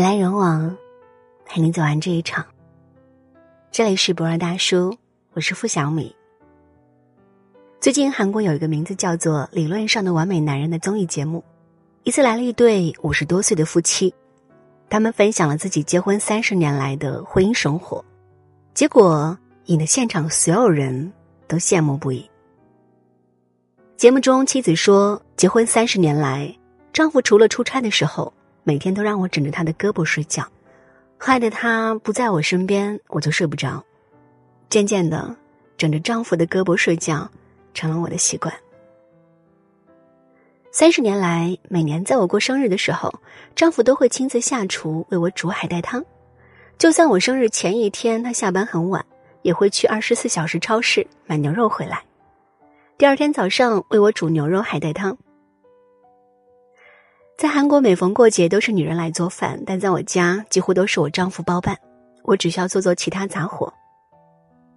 人来人往，陪你走完这一场。这里是博尔大叔，我是付小米。最近韩国有一个名字叫做《理论上的完美男人》的综艺节目，一次来了一对五十多岁的夫妻，他们分享了自己结婚三十年来的婚姻生活，结果引得现场所有人都羡慕不已。节目中，妻子说：“结婚三十年来，丈夫除了出差的时候。”每天都让我枕着他的胳膊睡觉，害得他不在我身边，我就睡不着。渐渐的，枕着丈夫的胳膊睡觉成了我的习惯。三十年来，每年在我过生日的时候，丈夫都会亲自下厨为我煮海带汤。就算我生日前一天他下班很晚，也会去二十四小时超市买牛肉回来，第二天早上为我煮牛肉海带汤。在韩国，每逢过节都是女人来做饭，但在我家几乎都是我丈夫包办，我只需要做做其他杂活。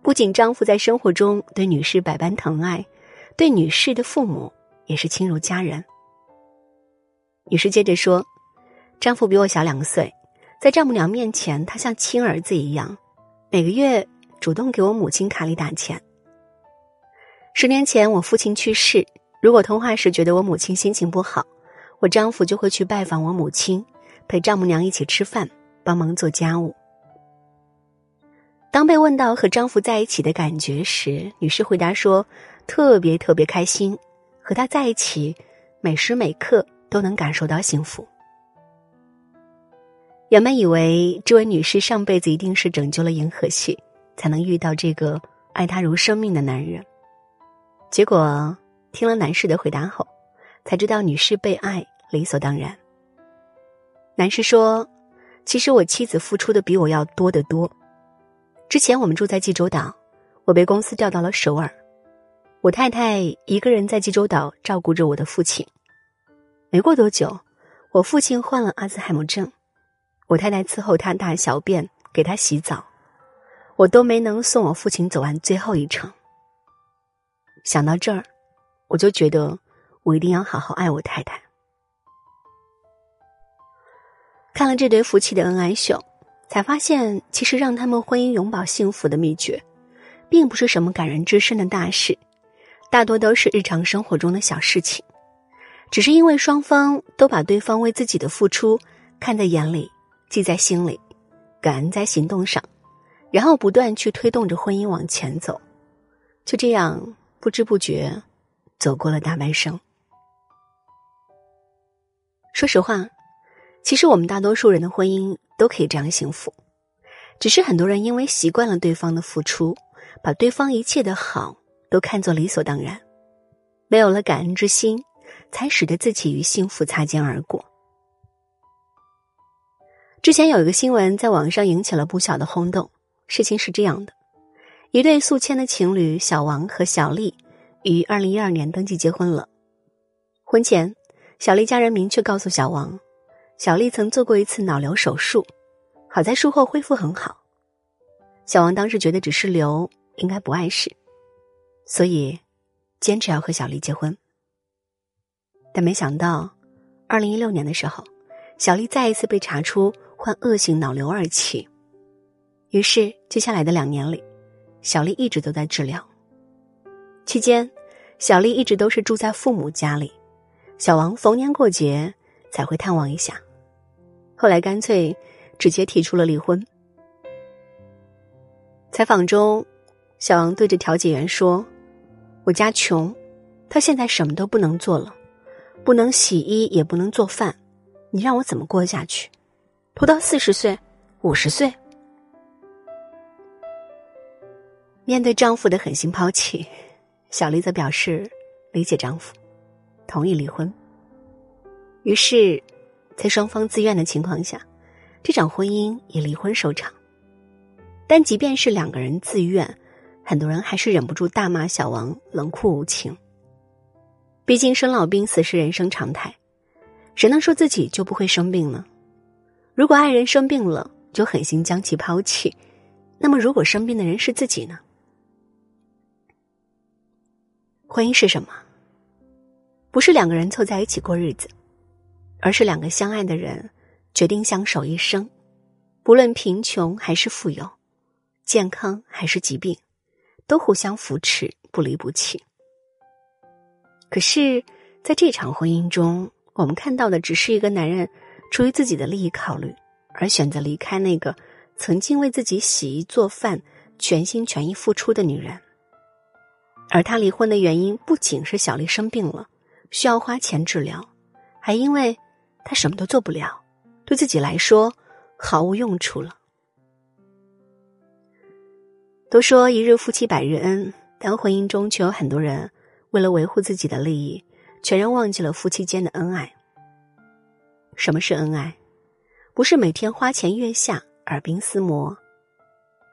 不仅丈夫在生活中对女士百般疼爱，对女士的父母也是亲如家人。女士接着说：“丈夫比我小两岁，在丈母娘面前，他像亲儿子一样，每个月主动给我母亲卡里打钱。十年前我父亲去世，如果通话时觉得我母亲心情不好。”我丈夫就会去拜访我母亲，陪丈母娘一起吃饭，帮忙做家务。当被问到和丈夫在一起的感觉时，女士回答说：“特别特别开心，和他在一起，每时每刻都能感受到幸福。”原本以为这位女士上辈子一定是拯救了银河系，才能遇到这个爱她如生命的男人。结果听了男士的回答后，才知道女士被爱。理所当然。男士说：“其实我妻子付出的比我要多得多。之前我们住在济州岛，我被公司调到了首尔，我太太一个人在济州岛照顾着我的父亲。没过多久，我父亲患了阿兹海默症，我太太伺候他大小便，给他洗澡，我都没能送我父亲走完最后一程。想到这儿，我就觉得我一定要好好爱我太太。”看了这对夫妻的恩爱秀，才发现其实让他们婚姻永葆幸福的秘诀，并不是什么感人至深的大事，大多都是日常生活中的小事情，只是因为双方都把对方为自己的付出看在眼里，记在心里，感恩在行动上，然后不断去推动着婚姻往前走，就这样不知不觉走过了大半生。说实话。其实我们大多数人的婚姻都可以这样幸福，只是很多人因为习惯了对方的付出，把对方一切的好都看作理所当然，没有了感恩之心，才使得自己与幸福擦肩而过。之前有一个新闻在网上引起了不小的轰动，事情是这样的：一对宿迁的情侣小王和小丽于二零一二年登记结婚了。婚前，小丽家人明确告诉小王。小丽曾做过一次脑瘤手术，好在术后恢复很好。小王当时觉得只是瘤，应该不碍事，所以坚持要和小丽结婚。但没想到，二零一六年的时候，小丽再一次被查出患恶性脑瘤二期。于是，接下来的两年里，小丽一直都在治疗。期间，小丽一直都是住在父母家里，小王逢年过节才会探望一下。后来干脆直接提出了离婚。采访中，小王对着调解员说：“我家穷，他现在什么都不能做了，不能洗衣，也不能做饭，你让我怎么过下去？拖到四十岁、五十岁。”面对丈夫的狠心抛弃，小丽则表示理解丈夫，同意离婚。于是。在双方自愿的情况下，这场婚姻以离婚收场。但即便是两个人自愿，很多人还是忍不住大骂小王冷酷无情。毕竟生老病死是人生常态，谁能说自己就不会生病呢？如果爱人生病了就狠心将其抛弃，那么如果生病的人是自己呢？婚姻是什么？不是两个人凑在一起过日子。而是两个相爱的人，决定相守一生，不论贫穷还是富有，健康还是疾病，都互相扶持，不离不弃。可是，在这场婚姻中，我们看到的只是一个男人出于自己的利益考虑而选择离开那个曾经为自己洗衣做饭、全心全意付出的女人。而他离婚的原因不仅是小丽生病了，需要花钱治疗，还因为他什么都做不了，对自己来说毫无用处了。都说一日夫妻百日恩，但婚姻中却有很多人为了维护自己的利益，全然忘记了夫妻间的恩爱。什么是恩爱？不是每天花前月下、耳鬓厮磨，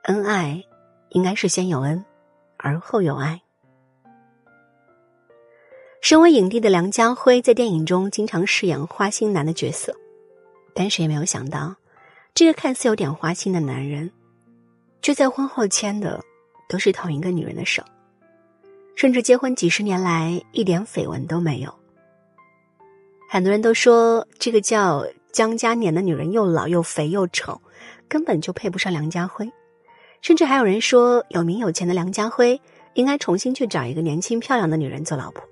恩爱应该是先有恩，而后有爱。身为影帝的梁家辉在电影中经常饰演花心男的角色，但谁也没有想到，这个看似有点花心的男人，却在婚后牵的都是同一个女人的手，甚至结婚几十年来一点绯闻都没有。很多人都说这个叫江嘉年的女人又老又肥又丑，根本就配不上梁家辉，甚至还有人说有名有钱的梁家辉应该重新去找一个年轻漂亮的女人做老婆。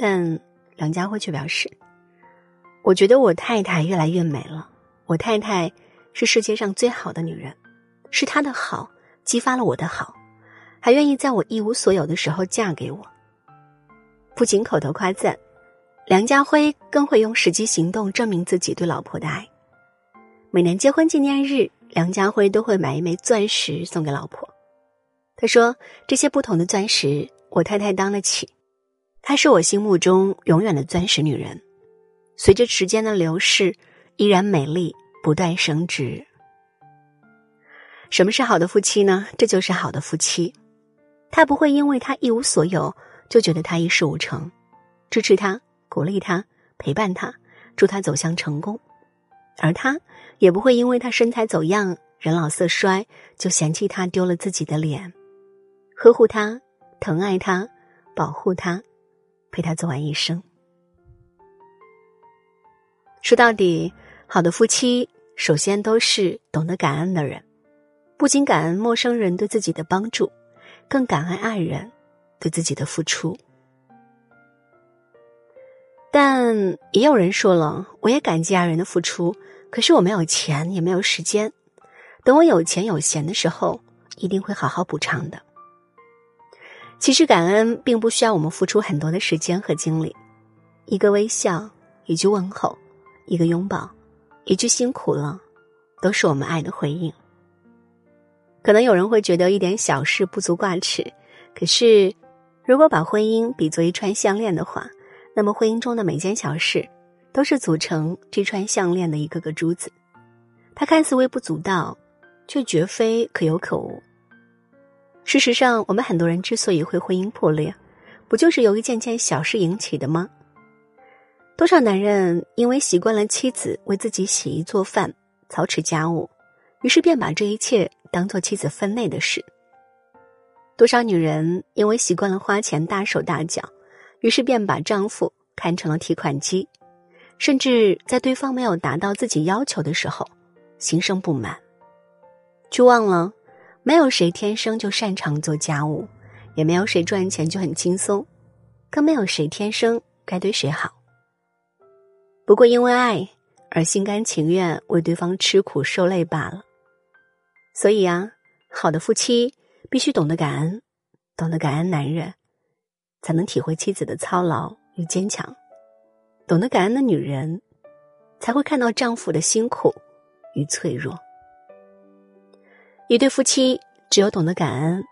但梁家辉却表示：“我觉得我太太越来越美了，我太太是世界上最好的女人，是她的好激发了我的好，还愿意在我一无所有的时候嫁给我。”不仅口头夸赞，梁家辉更会用实际行动证明自己对老婆的爱。每年结婚纪念日，梁家辉都会买一枚钻石送给老婆。他说：“这些不同的钻石，我太太当得起。”她是我心目中永远的钻石女人，随着时间的流逝，依然美丽，不断升值。什么是好的夫妻呢？这就是好的夫妻，他不会因为他一无所有就觉得他一事无成，支持他，鼓励他，陪伴他，助他走向成功；而他也不会因为他身材走样、人老色衰就嫌弃他丢了自己的脸，呵护他，疼爱他，保护他。陪他走完一生。说到底，好的夫妻首先都是懂得感恩的人，不仅感恩陌生人对自己的帮助，更感恩爱人对自己的付出。但也有人说了，我也感激爱人的付出，可是我没有钱，也没有时间。等我有钱有闲的时候，一定会好好补偿的。其实感恩并不需要我们付出很多的时间和精力，一个微笑，一句问候，一个拥抱，一句辛苦了，都是我们爱的回应。可能有人会觉得一点小事不足挂齿，可是，如果把婚姻比作一串项链的话，那么婚姻中的每件小事，都是组成这串项链的一个个珠子。它看似微不足道，却绝非可有可无。事实上，我们很多人之所以会婚姻破裂，不就是由一件件小事引起的吗？多少男人因为习惯了妻子为自己洗衣做饭、操持家务，于是便把这一切当做妻子分内的事；多少女人因为习惯了花钱大手大脚，于是便把丈夫看成了提款机，甚至在对方没有达到自己要求的时候，心生不满，却忘了。没有谁天生就擅长做家务，也没有谁赚钱就很轻松，更没有谁天生该对谁好。不过因为爱而心甘情愿为对方吃苦受累罢了。所以啊，好的夫妻必须懂得感恩，懂得感恩男人，才能体会妻子的操劳与坚强；懂得感恩的女人，才会看到丈夫的辛苦与脆弱。一对夫妻只有懂得感恩，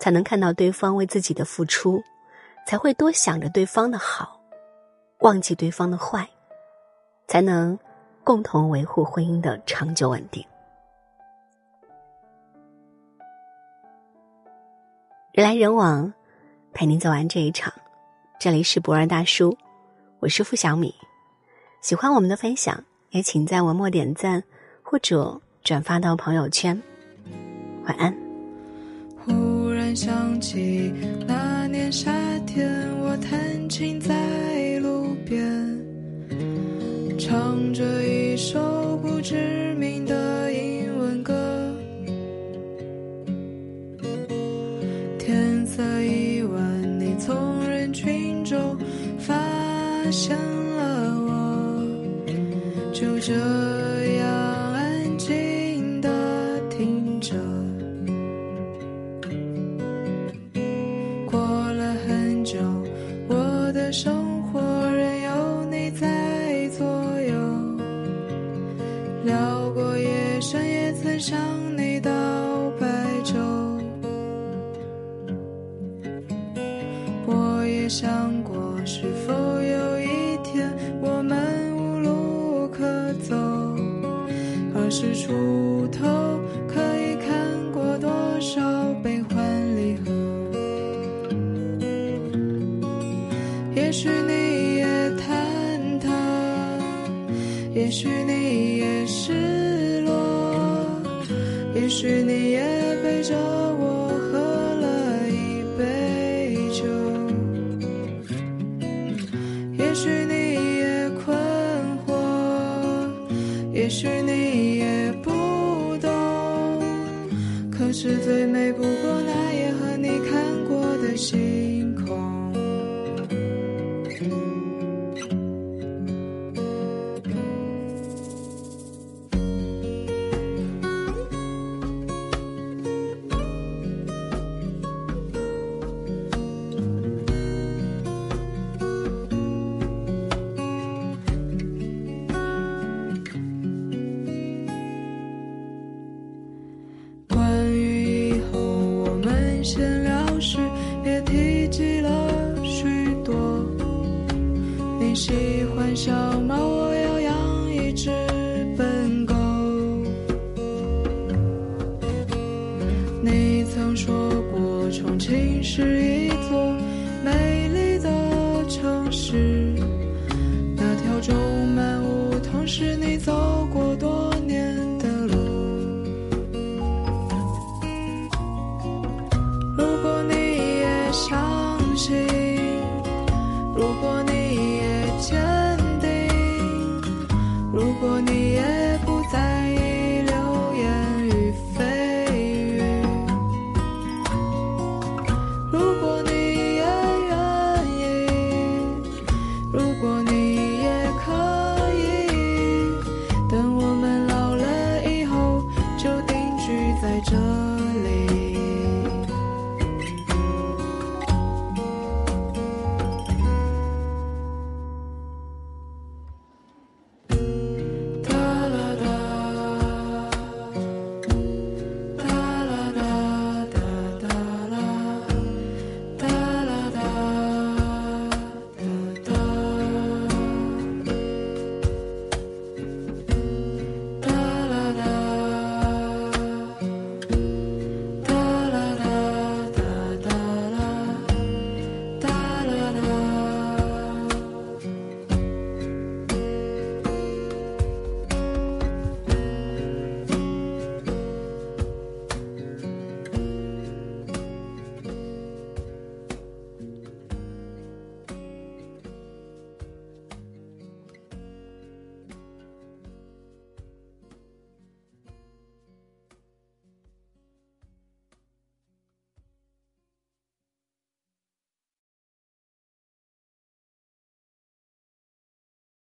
才能看到对方为自己的付出，才会多想着对方的好，忘记对方的坏，才能共同维护婚姻的长久稳定。人来人往，陪您走完这一场。这里是博二大叔，我是付小米。喜欢我们的分享，也请在文末点赞或者转发到朋友圈。晚安。忽然想起那年夏天，我弹琴在路边，唱着一首。不知聊过夜深，也曾想你到白昼。我也想过，是否有一天我们无路可走，二十出头可以看过多少悲欢离合。也许你也许你也失落，也许你也陪着我喝了一杯酒，也许你也困惑，也许你也不懂，可是最美不闲聊时，也提及了许多。你喜欢笑，